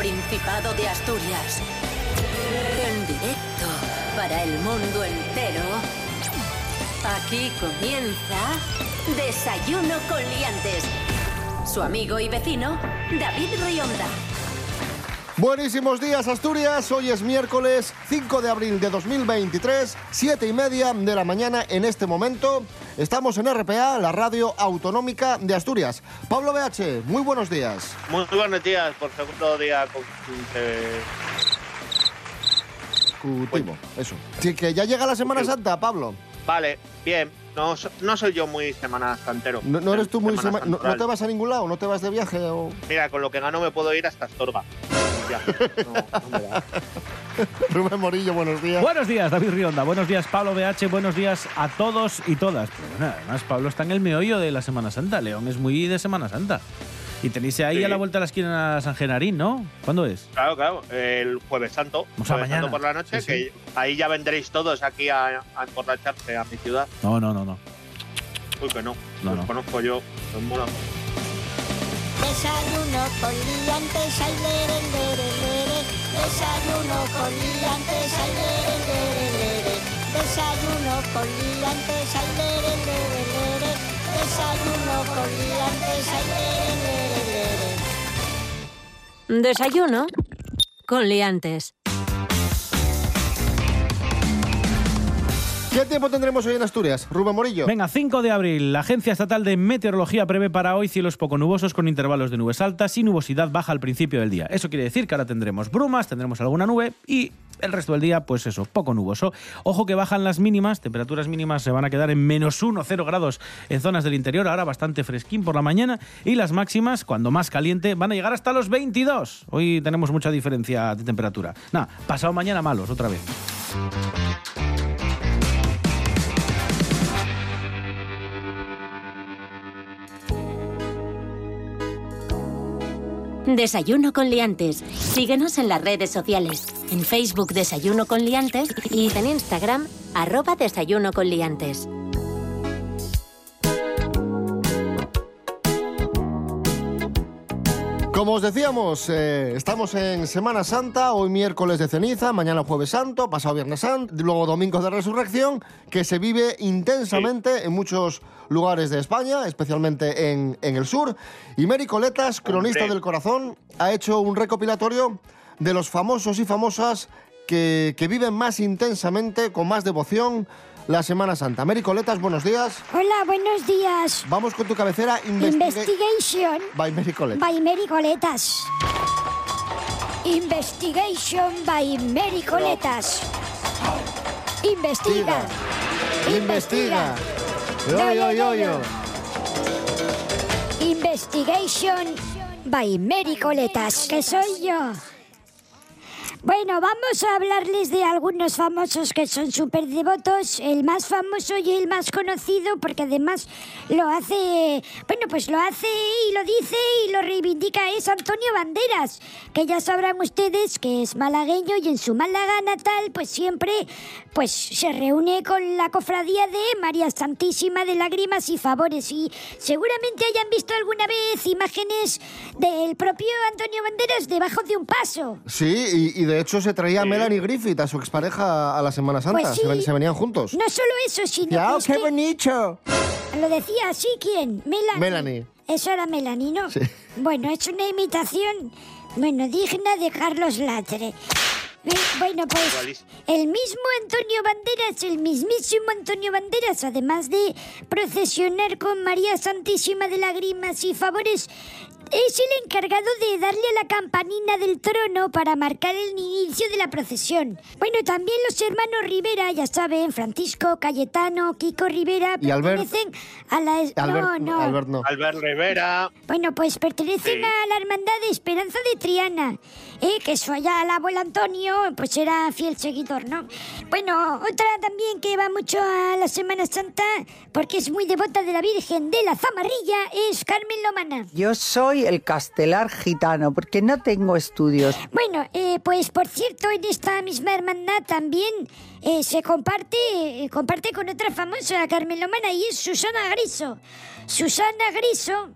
Principado de Asturias. En directo para el mundo entero. Aquí comienza Desayuno con Liantes. Su amigo y vecino, David Rionda. Buenísimos días Asturias, hoy es miércoles 5 de abril de 2023, 7 y media de la mañana en este momento. Estamos en RPA, la radio autonómica de Asturias. Pablo BH, muy buenos días. Muy buenos días, por segundo día consecutivo. Eso. Sí, que ya llega la Semana Santa, Pablo. Vale, bien. No, no soy yo muy semana santero. ¿No, eres tú muy semana, no, te vas a ningún lado? ¿No te vas de viaje? O... Mira, con lo que gano me puedo ir hasta Astorga. Rubén Morillo, buenos días. Buenos días, David Rionda. Buenos días, Pablo BH. Buenos días a todos y todas. Pero además, Pablo está en el meollo de la Semana Santa. León es muy de Semana Santa. Y tenéis ahí a la vuelta de la esquina a San Genarín, ¿no? ¿Cuándo es? Claro, claro, el Jueves Santo. O sea, mañana. Santo por la noche, que ahí ya vendréis todos aquí a, a emborracharse a mi ciudad. No, no, no, no. Uy, que no. No, no. conozco yo. Los mola. Desayuno con liantes, ay, lere, lere, lere. Desayuno con liantes, ay, lere, lere, lere. Desayuno con liantes, ay, lere, lere, lere. Desayuno con liantes, ay, lere, lere, lere. Desayuno con liantes. ¿Qué tiempo tendremos hoy en Asturias? Rubén Morillo. Venga, 5 de abril. La Agencia Estatal de Meteorología prevé para hoy cielos poco nubosos con intervalos de nubes altas y nubosidad baja al principio del día. Eso quiere decir que ahora tendremos brumas, tendremos alguna nube y el resto del día, pues eso, poco nuboso. Ojo que bajan las mínimas, temperaturas mínimas se van a quedar en menos 1, 0 grados en zonas del interior, ahora bastante fresquín por la mañana, y las máximas, cuando más caliente, van a llegar hasta los 22. Hoy tenemos mucha diferencia de temperatura. Nada, pasado mañana malos, otra vez. Desayuno con liantes. Síguenos en las redes sociales. En Facebook Desayuno con liantes y en Instagram arroba Desayuno con liantes. Como os decíamos, eh, estamos en Semana Santa, hoy miércoles de ceniza, mañana jueves santo, pasado viernes santo, luego domingo de resurrección, que se vive intensamente en muchos lugares de España, especialmente en, en el sur. Y Mary Coletas, cronista del corazón, ha hecho un recopilatorio de los famosos y famosas que, que viven más intensamente, con más devoción, la Semana Santa. Mary Coletas, buenos días. Hola, buenos días. Vamos con tu cabecera Investigation. By Mary Coletas. By Mary Coletas. Investigation by Mary Coletas. Investiga. Investiga. Yo, yo, yo, yo. Investigation by Mary Coletas. Que soy yo. Bueno, vamos a hablarles de algunos famosos que son súper devotos. El más famoso y el más conocido, porque además lo hace, bueno, pues lo hace y lo dice y lo reivindica, es Antonio Banderas, que ya sabrán ustedes que es malagueño y en su Málaga natal, pues siempre pues se reúne con la cofradía de María Santísima de Lágrimas y Favores. Y seguramente hayan visto alguna vez imágenes del propio Antonio Banderas debajo de un paso. Sí, y, de hecho se traía a Melanie Griffith, a su expareja, a la Semana Santa. Pues sí. se, venían juntos. No solo eso, sino ¡Ya, que qué bonito! Lo decía así, ¿quién? Melanie. Melanie. Eso era Melanie, ¿no? Sí. Bueno, es una imitación, bueno, digna de Carlos Latre. Eh, Bueno, pues el mismo Antonio Banderas, el mismísimo Antonio Banderas, además de procesionar con María Santísima de Lágrimas y Favores, es el encargado de darle a la campanina del trono para marcar el inicio de la procesión. Bueno, también los hermanos Rivera, ya saben, Francisco, Cayetano, Kiko Rivera, Y Albert. pertenecen a la... Albert, no, no. Albert no. Albert Rivera. Bueno, pues pertenecen Sí. a la hermandad de Esperanza de Triana, ¿eh? que su allá el abuelo Antonio, pues era fiel seguidor, ¿no? Bueno, otra también que va mucho a la Semana Santa, porque es muy devota de la Virgen de la Zamarrilla, es Carmen Lomana. Yo soy el castelar gitano, porque no tengo estudios. Bueno, eh, pues por cierto, en esta misma hermandad también eh, se comparte, eh, comparte con otra famosa Carmen Lomana y es Susana Griso. Susana Griso,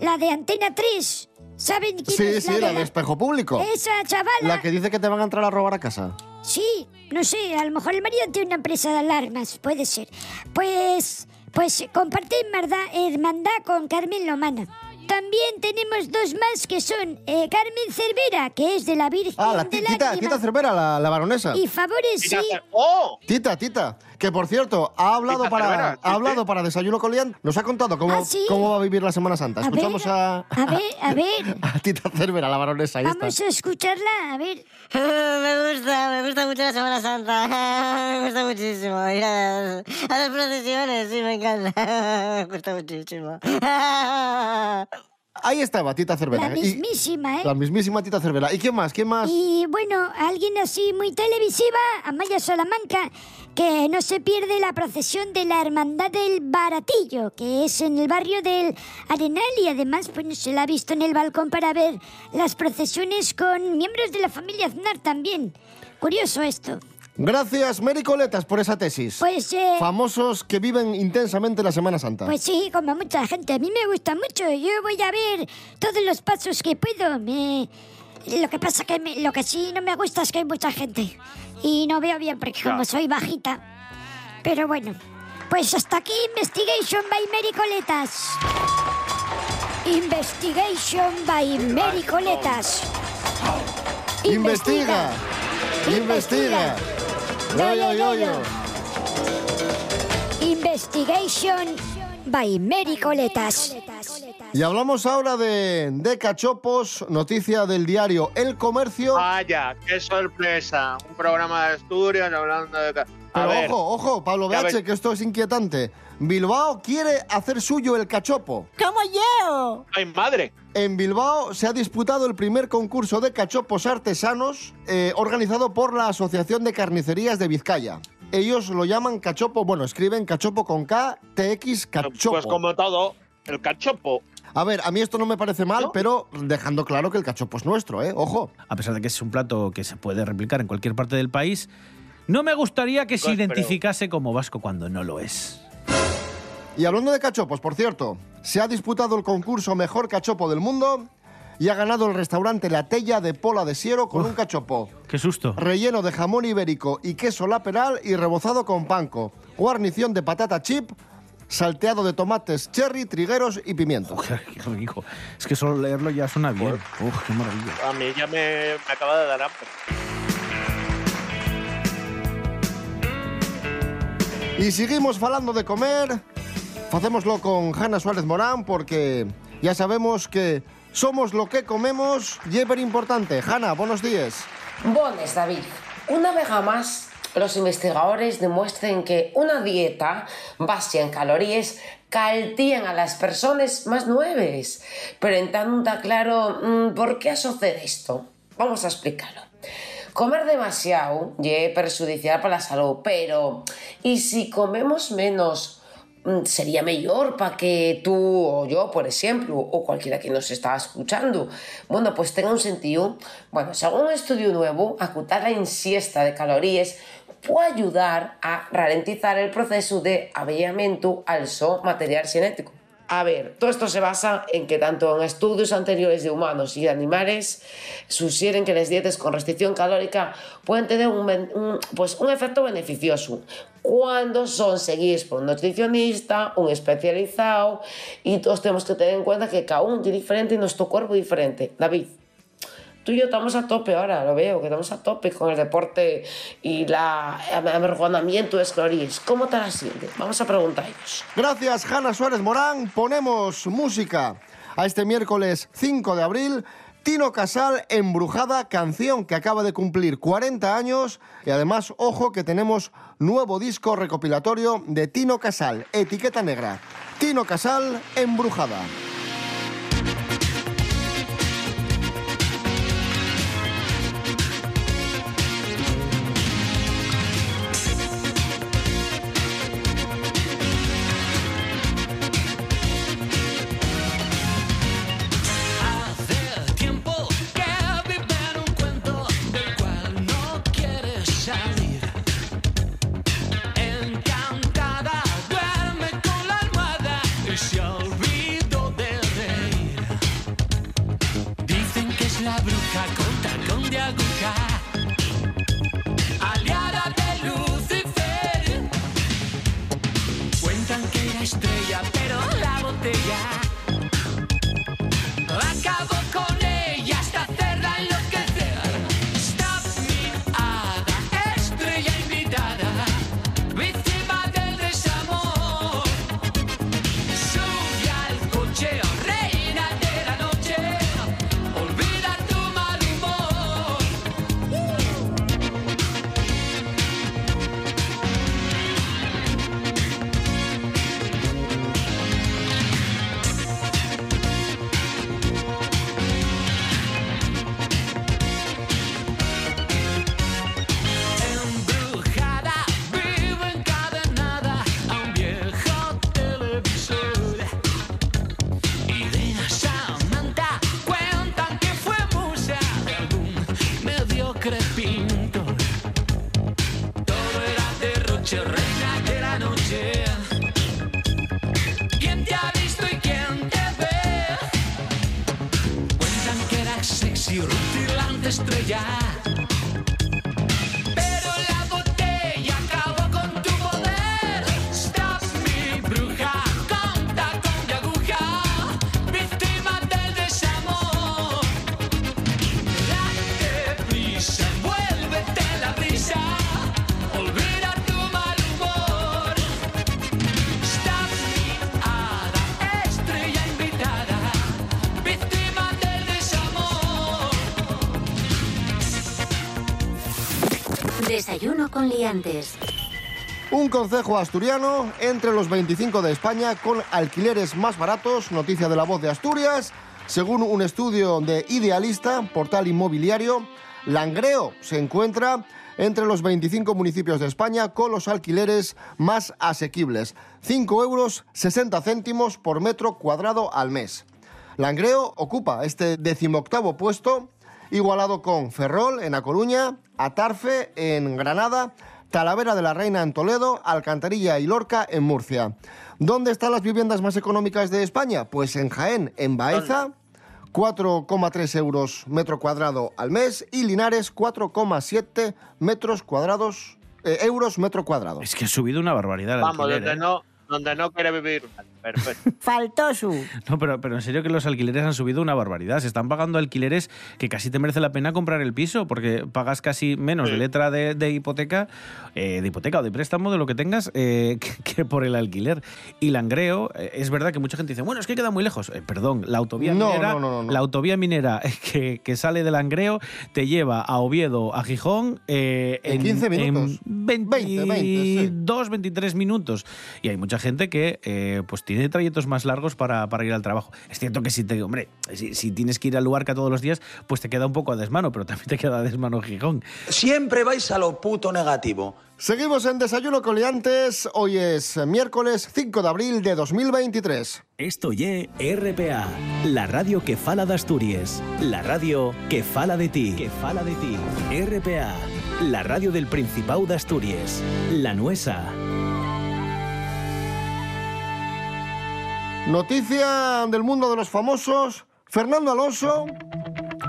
la de Antena 3, ¿Saben quién Sí, es sí, la la de espejo público. Esa chavala. La que dice que te van a entrar a robar a casa. Sí, no sé, a lo mejor el marido tiene una empresa de alarmas, puede ser. Pues, pues comparte hermandad con Carmen Lomana. También tenemos dos más que son eh, Carmen Cervera, que es de la Virgen Ah, la de ti- Tita, Lágrimas, Tita Cervera, la, la baronesa. Y Favores, sí. ¡Oh! Tita, Tita, que por cierto, ha hablado Tita para Cervera, ha hablado para Desayuno con Lian, nos ha contado cómo, ¿Ah, sí? cómo va a vivir la Semana Santa. A Escuchamos ver, a, a ver, a ver. a Tita Cervera, la baronesa. Ahí Vamos está. a escucharla, a ver. Me gusta, me gusta mucho la Semana Santa. Me gusta muchísimo. Ir a las, a las procesiones, sí, me encanta. Me gusta muchísimo. Ahí estaba Tita Cervera. La Y- mismísima, ¿eh? la mismísima Tita Cervera. ¿Y quién más? ¿Quién más? Y bueno, alguien así muy televisiva, Amaya Salamanca, que no se pierde la procesión de la Hermandad del Baratillo, que es en el barrio del Arenal y además pues se la ha visto en el balcón para ver las procesiones con miembros de la familia Aznar también. Curioso esto. Gracias, Mary Coletas, por esa tesis. Pues, eh, Famosos que viven intensamente la Semana Santa. pues sí, como mucha gente. A mí me gusta mucho. Yo voy a ver todos los pasos que puedo. Me... Lo que pasa que me- lo que sí no me gusta es que hay mucha gente. Y no veo bien porque como Ya. soy bajita. Pero bueno, pues hasta aquí Investigation by Mary Coletas. Investigation by Mary Coletas. Investiga. Investiga. Yo, yo, yo, yo. Investigation by Mary Coletas. Y hablamos ahora de, de cachopos, noticia del diario El Comercio. Vaya, qué sorpresa. Un programa de Asturias hablando de... A Pero ver, ojo, ojo, Pablo BH, que esto es inquietante. Bilbao quiere hacer suyo el cachopo. ¡Como yo! ¡ay, madre! En Bilbao se ha disputado el primer concurso de cachopos artesanos eh, organizado por la Asociación de Carnicerías de Vizcaya. Ellos lo llaman cachopo, bueno, escriben cachopo con K, TX, cachopo. Pues como todo, el cachopo. A ver, a mí esto no me parece mal, ¿No? pero dejando claro que el cachopo es nuestro, ¿eh? Ojo. A pesar de que es un plato que se puede replicar en cualquier parte del país, no me gustaría que se Pues, pero- identificase como vasco cuando no lo es. Y hablando de cachopos, por cierto, se ha disputado el concurso Mejor Cachopo del Mundo y ha ganado el restaurante La Tella de Pola de Siero con un cachopo ¡Qué susto! relleno de jamón ibérico y queso laperal y rebozado con panco, guarnición de patata chip, salteado de tomates cherry, trigueros y pimientos. Qué rico. Es que solo leerlo ya suena bien. Uf, qué maravilla. A mí ya me, me acaba de dar hambre. Y seguimos falando de comer, facémoslo con Hanna Suárez Morán porque ya sabemos que somos lo que comemos y es importante. Hanna, buenos días. Bones, David. Una vez más, los investigadores demuestran que una dieta base en calorías caltían a las personas más nuevas. Pero en tanto está claro mm, por qué sucede esto. Vamos a explicarlo. Comer demasiado es perjudicial para la salud, pero ¿y si comemos menos? Mm, sería mejor para que tú o yo, por ejemplo, o cualquiera que nos está escuchando, bueno, pues tenga un sentido. Bueno, según un estudio nuevo, acutar la ingesta de calorías puede ayudar a ralentizar el proceso de avellamiento al so material genético. A ver, todo esto se basa en que tanto en estudios anteriores de humanos y de animales sugieren que las dietas con restricción calórica pueden tener un, pues un efecto beneficioso cuando son seguidos por un nutricionista, un especializado y todos tenemos que tener en cuenta que cada uno es diferente y nuestro cuerpo es diferente. David, tú y yo estamos a tope ahora, lo veo, que estamos a tope con el deporte y la el de calorías. ¿Cómo te la sientes? Vamos a preguntarles. Gracias, Hanna Suárez Morán. Ponemos música a este miércoles 5 de abril. Tino Casal, Embrujada, canción que acaba de cumplir 40 años. Y además, ojo que tenemos nuevo disco recopilatorio de Tino Casal, etiqueta negra. Tino Casal, Embrujada. botella. Rutilante estrella. Un concejo asturiano entre los 25 de España con alquileres más baratos, noticia de la voz de Asturias. Según un estudio de Idealista, portal inmobiliario, Langreo se encuentra entre los 25 municipios de España con los alquileres más asequibles. 5 euros 60 céntimos por metro cuadrado al mes. Langreo ocupa este decimoctavo puesto, igualado con Ferrol en A Coruña, Atarfe en Granada, Talavera de la Reina en Toledo, Alcantarilla y Lorca en Murcia. ¿Dónde están las viviendas más económicas de España? Pues en Jaén, en Baeza, 4,3 euros metro cuadrado al mes y Linares 4,7 metros cuadrados eh, euros metro cuadrado. Es que ha subido una barbaridad Vamos, alquiler, donde, ¿eh? no, donde no quiere vivir. Perfecto. Faltó su. No, pero, pero en serio que los alquileres han subido una barbaridad. Se están pagando alquileres que casi te merece la pena comprar el piso, porque pagas casi menos de letra de, de hipoteca, eh, de hipoteca o de préstamo, de lo que tengas, eh, que, que por el alquiler. Y Langreo, eh, es verdad que mucha gente dice, bueno, es que queda muy lejos. Eh, perdón, la autovía No, minera, no, no, no, no. la autovía minera que, que sale de Langreo te lleva a Oviedo, a Gijón, eh, En 15 minutos. en 20, 20, sí. 22, 23 minutos. Y hay mucha gente que eh, pues tiene trayectos más largos para, para ir al trabajo. Es cierto que si te, hombre, si, si tienes que ir al Luarca todos los días, pues te queda un poco a desmano, pero también te queda a desmano Gijón. Siempre vais a lo puto negativo. Seguimos en Desayuno con Liantes. Hoy es miércoles 5 de abril de 2023. Esto ye RPA, la radio que fala de Asturias, la radio que fala de ti, que fala de ti. RPA, la radio del Principado de Asturias, la nuesa. Noticia del mundo de los famosos. Fernando Alonso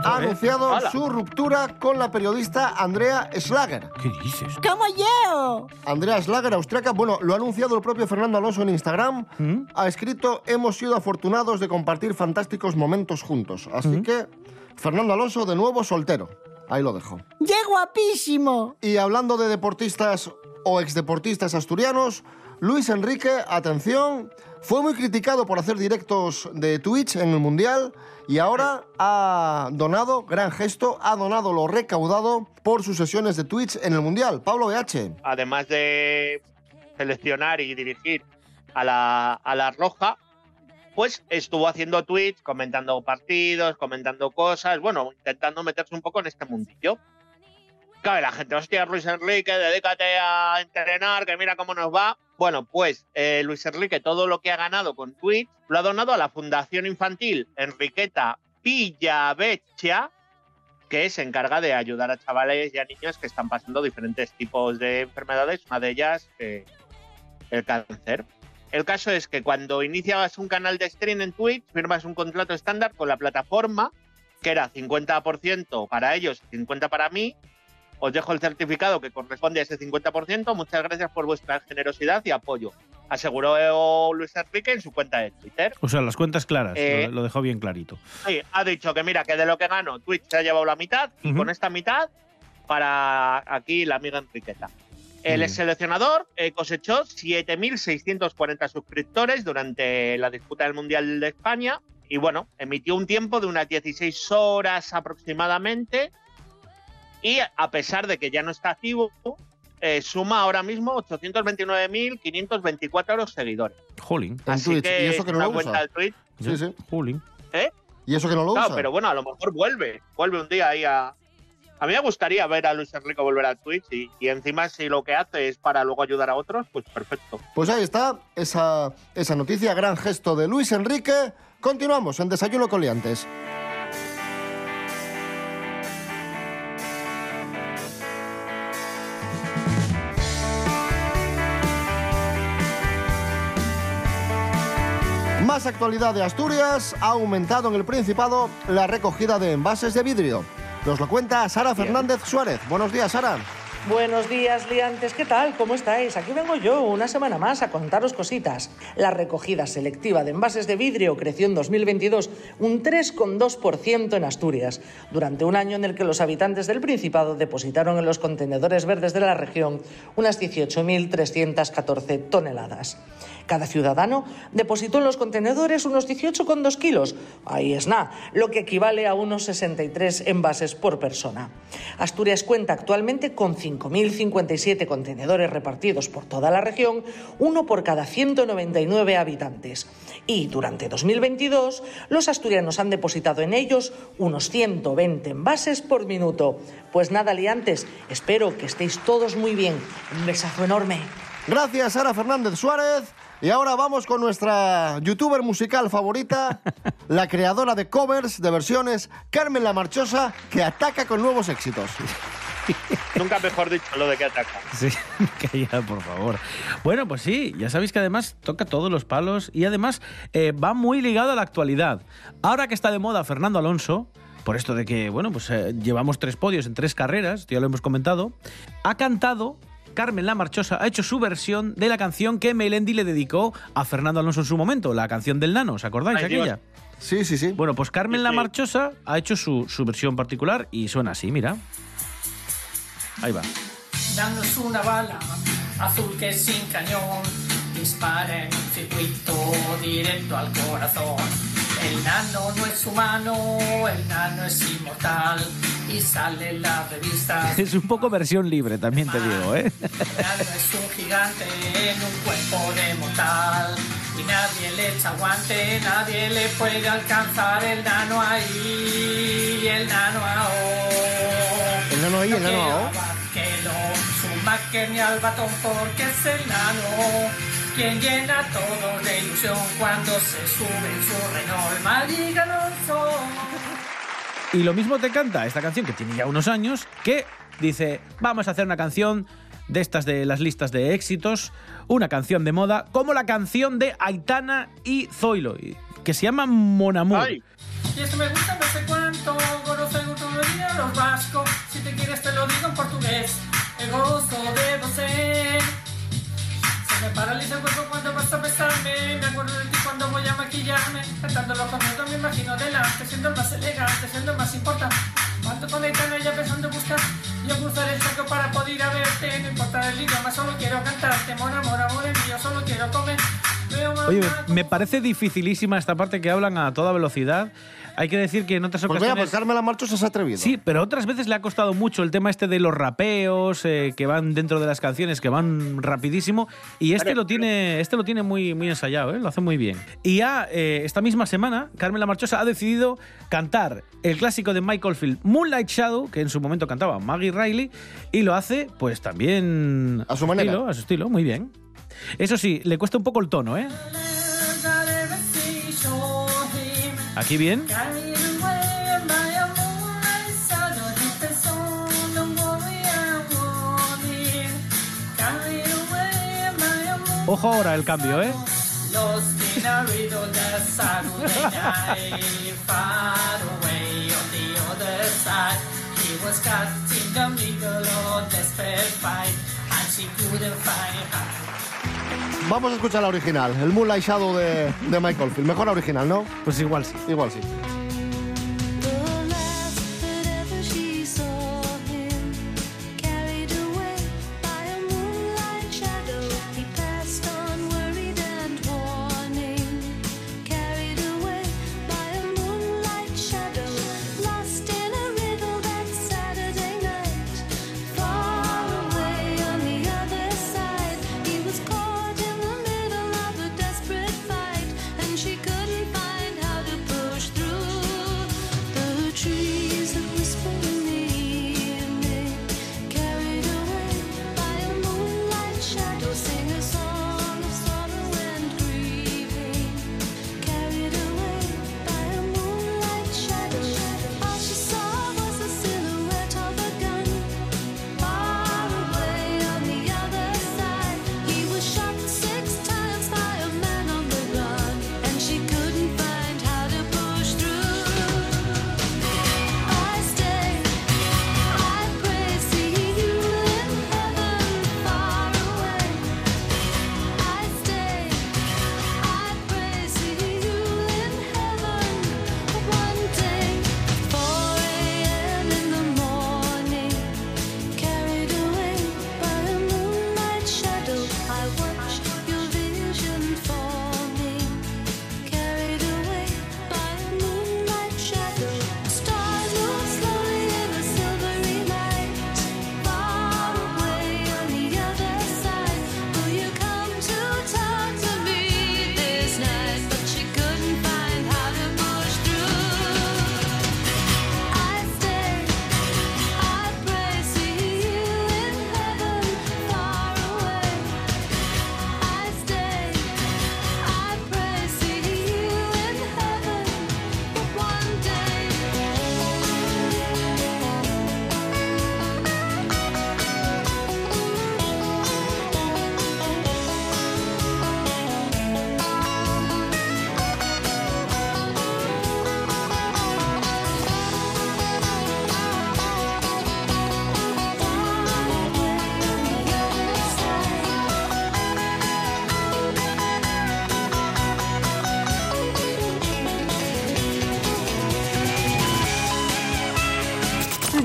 ha anunciado Hala. su ruptura con la periodista Andrea Schlager. ¿Qué dices? ¡Como yo! Andrea Schlager, austriaca, bueno, lo ha anunciado el propio Fernando Alonso en Instagram. Ha escrito, hemos sido afortunados de compartir fantásticos momentos juntos. Así que, Fernando Alonso de nuevo soltero. Ahí lo dejo. ¡Qué guapísimo! Y hablando de deportistas o exdeportistas asturianos, Luis Enrique, atención, fue muy criticado por hacer directos de Twitch en el Mundial y ahora ha donado, gran gesto, ha donado lo recaudado por sus sesiones de Twitch en el Mundial. Pablo BH. Además de seleccionar y dirigir a la, a la Roja, pues estuvo haciendo tweets, comentando partidos, comentando cosas, bueno, intentando meterse un poco en este mundillo. Claro, la gente, hostia, Luis Enrique, dedícate a entrenar, que mira cómo nos va. Bueno, pues eh, Luis Enrique todo lo que ha ganado con Twitch lo ha donado a la Fundación Infantil Enriqueta Villavecchia, que se encarga de ayudar a chavales y a niños que están pasando diferentes tipos de enfermedades, una de ellas eh, el cáncer. El caso es que cuando iniciabas un canal de stream en Twitch, firmas un contrato estándar con la plataforma, que era 50% para ellos y 50% para mí. Os dejo el certificado que corresponde a ese 50%. Muchas gracias por vuestra generosidad y apoyo. Aseguró Luis Enrique en su cuenta de Twitter. O sea, las cuentas claras, Eh, lo, dejó bien clarito. Sí, ha dicho que mira, que de lo que gano, Twitch se ha llevado la mitad y Ujú. con esta mitad para aquí la amiga Enriqueta. El seleccionador eh, cosechó 7.640 suscriptores durante la disputa del Mundial de España y bueno, emitió un tiempo de unas 16 horas aproximadamente y a pesar de que ya no está activo, eh, suma ahora mismo 829.524 seguidores. Jolín. En Así Twitch. que ¿Y eso que no lo cuenta usa? de Twitch, Sí, sí. Jolín. ¿eh? ¿Y eso que no lo Claro, usa? pero bueno, a lo mejor vuelve, vuelve un día ahí a... A mí me gustaría ver a Luis Enrique volver a Twitch y, y encima si lo que hace es para luego ayudar a otros, pues perfecto. Pues ahí está esa, esa noticia, gran gesto de Luis Enrique. Continuamos en Desayuno con actualidad de Asturias. Ha aumentado en el Principado la recogida de envases de vidrio. Nos lo cuenta Sara Fernández Suárez. Buenos días, Sara. Buenos días, liantes. ¿Qué tal? ¿Cómo estáis? Aquí vengo yo una semana más a contaros cositas. La recogida selectiva de envases de vidrio creció en 2022 un 3,2% en Asturias, durante un año en el que los habitantes del Principado depositaron en los contenedores verdes de la región unas 18.314 toneladas. Cada ciudadano depositó en los contenedores unos 18,2 kilos. Ahí es nada, lo que equivale a unos 63 envases por persona. Asturias cuenta actualmente con 5.057 contenedores repartidos por toda la región, uno por cada 199 habitantes. Y durante 2022, los asturianos han depositado en ellos unos 120 envases por minuto. Pues nada, liantes, espero que estéis todos muy bien. Un besazo enorme. Gracias, Sara Fernández Suárez. Y ahora vamos con nuestra youtuber musical favorita, la creadora de covers de versiones, Carmen La Marchosa, que ataca con nuevos éxitos. Nunca mejor dicho lo de que ataca. Sí, calla, por favor. Bueno, pues sí, ya sabéis que además toca todos los palos y además eh, va muy ligado a la actualidad. Ahora que está de moda Fernando Alonso, por esto de que, bueno, pues eh, llevamos tres podios en tres carreras, ya lo hemos comentado, ha cantado Carmen La Marchosa ha hecho su versión de la canción que Melendi le dedicó a Fernando Alonso en su momento, la canción del Nano, ¿os acordáis Ay, aquella? Dios. Sí, sí, sí. Bueno, pues Carmen La Marchosa ha hecho su, su versión particular y suena así, mira. Ahí va. Danos una bala azul que sin cañón dispara en un circuito directo al corazón. El nano no es humano, el nano es inmortal y sale en la revista. Es un poco versión libre, también te digo, ¿eh? El nano es un gigante en un cuerpo de mortal y nadie le echa guante, nadie le puede alcanzar el nano ahí, el nano ahora. El nano ahí, el nano ahora. Vaquero, su máquina ni al batón porque es el nano quien llena todo de ilusión cuando se sube en su Renault Magic Alonso. Y lo mismo te canta esta canción que tiene ya unos años, que dice, vamos a hacer una canción de estas de las listas de éxitos, una canción de moda, como la canción de Aitana y Zoilo, que se llama Mon Amour. Y esto me gusta no sé cuánto, los vascos. Si te quieres te lo digo en portugués, el gozo de você. Se me paraliza el cuerpo cuando vas a besarme, me acuerdo de ti cuando voy a maquillarme. Cantando los conciertos me imagino delante, siendo más elegante, siendo más importante. Cuanto con Aitana ya pensando en buscar, yo cruzaré el charco para poder ir a verte. No importa el idioma, solo quiero cantarte. Mon amor, amor mío, solo quiero comer. Oye, me parece dificilísima esta parte que hablan a toda velocidad. Hay que decir que en otras Pues ocasiones... mira, pues Carmen La Marchosa se ha atrevido. Sí, pero otras veces le ha costado mucho el tema este de los rapeos eh, que van dentro de las canciones, que van rapidísimo. Y este lo tiene, este lo tiene muy, muy ensayado, ¿eh? lo hace muy bien. Y ya eh, esta misma semana, Carmen La Marchosa ha decidido cantar el clásico de Michael Field, Moonlight Shadow, que en su momento cantaba Maggie Riley, y lo hace, pues también a su manera. Estilo, a su estilo, muy bien. Eso sí, le cuesta un poco el tono, ¿eh? Aquí bien. Ojo ahora el cambio, ¿eh? Vamos a escuchar la original, el Moonlight Shadow de, de Michael Field. Mejor la original, ¿no? Pues igual sí. Igual sí.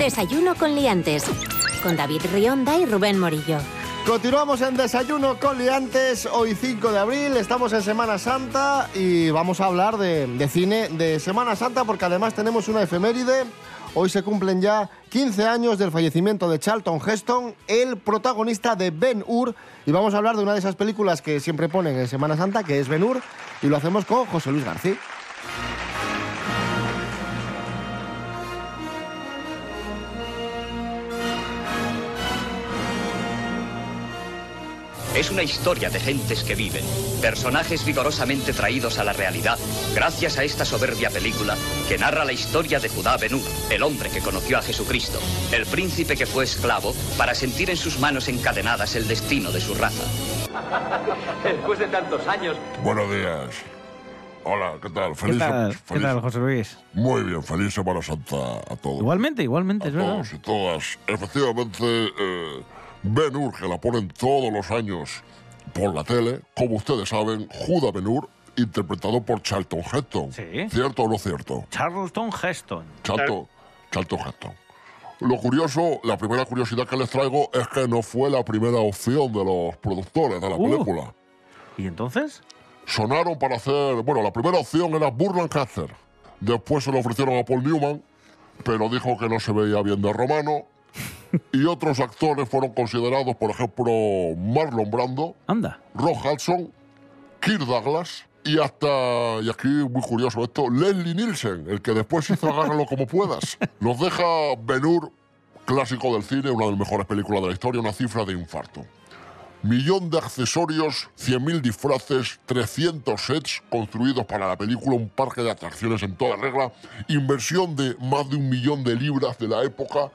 Desayuno con liantes. Con David Rionda y Rubén Morillo. Continuamos en Desayuno con Liantes, hoy 5 de abril, estamos en Semana Santa y vamos a hablar de, cine de Semana Santa porque además tenemos una efeméride. Hoy se cumplen ya 15 años del fallecimiento de Charlton Heston, el protagonista de Ben Hur, y vamos a hablar de una de esas películas que siempre ponen en Semana Santa, que es Ben Hur, y lo hacemos con José Luis García. Es una historia de gentes que viven, personajes vigorosamente traídos a la realidad gracias a esta soberbia película que narra la historia de Judá Benú, el hombre que conoció a Jesucristo, el príncipe que fue esclavo para sentir en sus manos encadenadas el destino de su raza. Después de tantos años. Buenos días. Hola, ¿qué tal? ¿Qué Feliz, ¿Qué feliz- tal, José Luis? Muy bien, feliz Semana Santa a todos. Igualmente, igualmente, es verdad. todos y todas. Efectivamente, eh, Ben Hur, que la ponen todos los años por la tele, como ustedes saben, Judah Ben Hur, interpretado por Charlton Heston. ¿Cierto o no cierto? Charlton Heston. Charlton, Charlton Heston. Lo curioso, la primera curiosidad que les traigo es que no fue la primera opción de los productores de la Uh. película. ¿Y entonces? Sonaron para hacer. Bueno, la primera opción era Burt Lancaster. Después se lo ofrecieron a Paul Newman, pero dijo que no se veía bien de romano. y otros actores fueron considerados, por ejemplo, Marlon Brando, Anda. Ron Hudson, Kirk Douglas y hasta, y aquí muy curioso esto, Leslie Nielsen, el que después hizo Agárralo como puedas. Nos deja Ben Hur, clásico del cine, una de las mejores películas de la historia, una cifra de infarto. Millón de accesorios, 100.000 disfraces, 300 sets construidos para la película, un parque de atracciones en toda regla, inversión de más de un millón de libras de la época,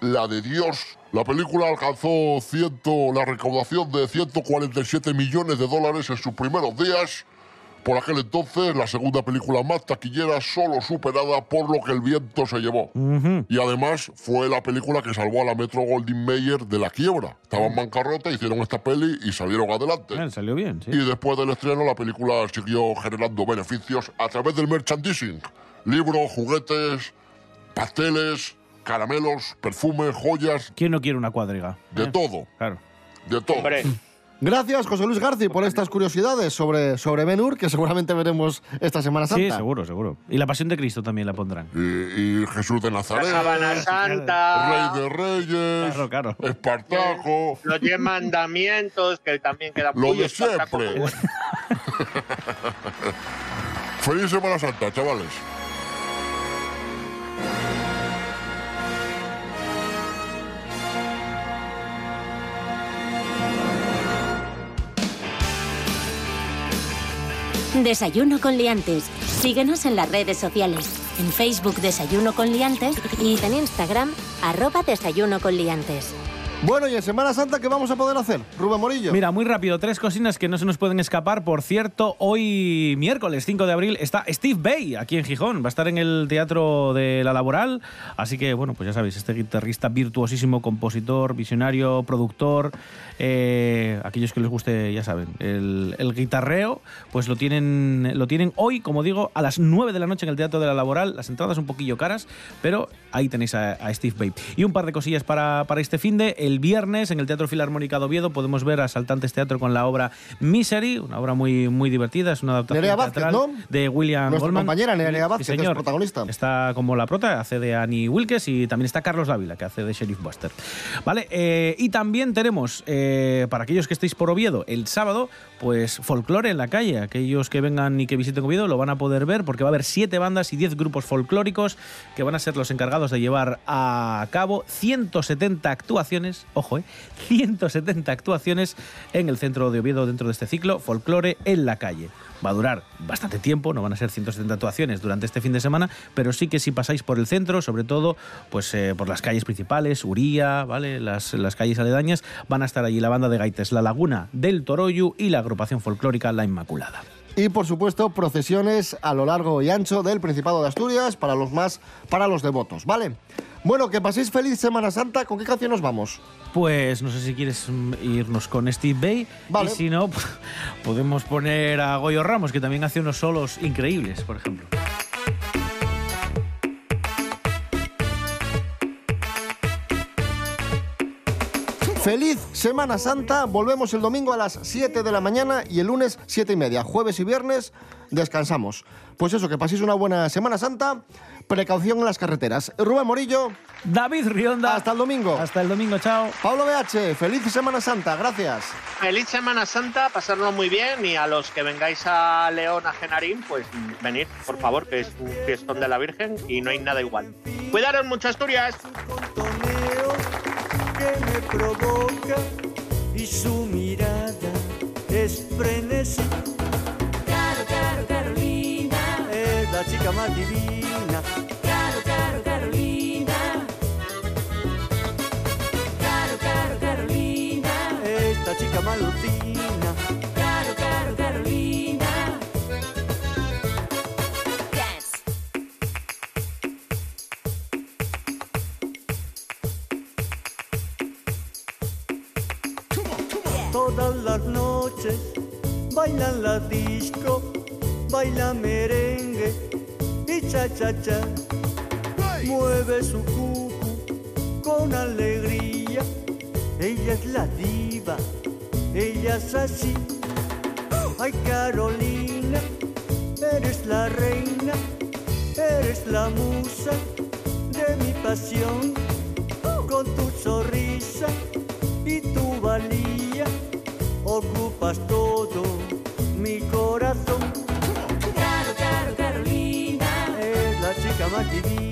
la de Dios. La película alcanzó ciento, la recaudación de 147 millones de dólares en sus primeros días. Por aquel entonces, la segunda película más taquillera, solo superada por lo que el viento se llevó. Y además fue la película que salvó a la Metro Goldwyn Mayer de la quiebra. Estaban en bancarrota, hicieron esta peli y salieron adelante. Eh, salió bien, sí. Y después del estreno, la película siguió generando beneficios a través del merchandising. Libros, juguetes, pasteles, caramelos, perfumes, joyas, ¿Quién no quiere una cuadriga? de todo. Claro. De todo. Gracias, José Luis García, por estas curiosidades sobre, sobre Ben Hur, que seguramente veremos esta Semana Santa. Sí, seguro, seguro. Y la Pasión de Cristo también la pondrán. Y, y Jesús de Nazaret. La Sábana Santa. Rey de Reyes. Claro, claro. Espartaco. Los diez mandamientos, que también queda Lo muy de siempre. Feliz Semana Santa, chavales. Desayuno con liantes. Síguenos en las redes sociales. En Facebook Desayuno con liantes y en Instagram arroba Desayuno con liantes. Bueno, y en Semana Santa, ¿qué vamos a poder hacer? Rubén Morillo. Mira, muy rápido, tres cocinas que no se nos pueden escapar. Por cierto, hoy miércoles 5 de abril está Steve Bay aquí en Gijón. Va a estar en el Teatro de la Laboral. Así que, bueno, pues ya sabéis, este guitarrista virtuosísimo, compositor, visionario, productor. eh, aquellos que les guste, ya saben, el, guitarreo, pues lo tienen, lo tienen hoy, como digo, a las 9 de la noche en el Teatro de la Laboral. Las entradas un poquillo caras, pero ahí tenéis a, a Steve Bay. Y un par de cosillas para, para este fin de. El viernes en el Teatro Filarmónica de Oviedo podemos ver a Saltantes Teatro con la obra Misery, una obra muy, muy divertida, es una adaptación Nerea Vázquez, ¿no? de William Nuestra Goldman. compañera Nerea Sí, Vázquez, que es señor. protagonista. Está como la prota, hace de Annie Wilkes y también está Carlos Dávila, que hace de Sheriff Buster. Vale, eh, y también tenemos, eh, para aquellos que estéis por Oviedo, el sábado, pues folclore en la calle. Aquellos que vengan y que visiten Oviedo lo van a poder ver porque va a haber siete bandas y diez grupos folclóricos que van a ser los encargados de llevar a cabo 170 actuaciones, ojo, eh, 170 actuaciones en el centro de Oviedo dentro de este ciclo, folclore en la calle. Va a durar bastante tiempo, no van a ser 170 actuaciones durante este fin de semana, pero sí que si pasáis por el centro, sobre todo pues eh, por las calles principales, Uría, ¿vale? Las, las calles aledañas, van a estar allí la banda de gaites La Laguna del Toroyu y la agrupación folclórica La Inmaculada. Y por supuesto, procesiones a lo largo y ancho del Principado de Asturias para los más, para los devotos, ¿vale? Bueno, que paséis feliz Semana Santa. ¿Con qué canción nos vamos? Pues no sé si quieres irnos con Steve Bay Vale. y si no, podemos poner a Goyo Ramos, que también hace unos solos increíbles, por ejemplo. Feliz Semana Santa. Volvemos el domingo a las 7 de la mañana y el lunes 7 y media. Jueves y viernes descansamos. Pues eso, que paséis una buena Semana Santa. Precaución en las carreteras. Rubén Morillo. David Rionda. Hasta el domingo. Hasta el domingo, chao. Pablo BH. Feliz Semana Santa. Gracias. Feliz Semana Santa, pasarlo muy bien y a los que vengáis a León, a Genarín, pues venid, por favor, que es un fiestón de la Virgen y no hay nada igual. Cuidaros mucho, Asturias. Que me provoca y su mirada es frenesí. Caro, caro, Carolina. Es la chica más divina. Caro, caro, Carolina. Caro, caro, Carolina. Esta chica malutina. Bailan la disco, baila merengue y cha cha cha. Mueve su cucu con alegría. Ella es la diva, ella es así. Ay Carolina, eres la reina, eres la musa de mi pasión. Con tu sonrisa y tu valía ocupas todo mi corazón. Caro, caro, Carolina. Es la chica más divina.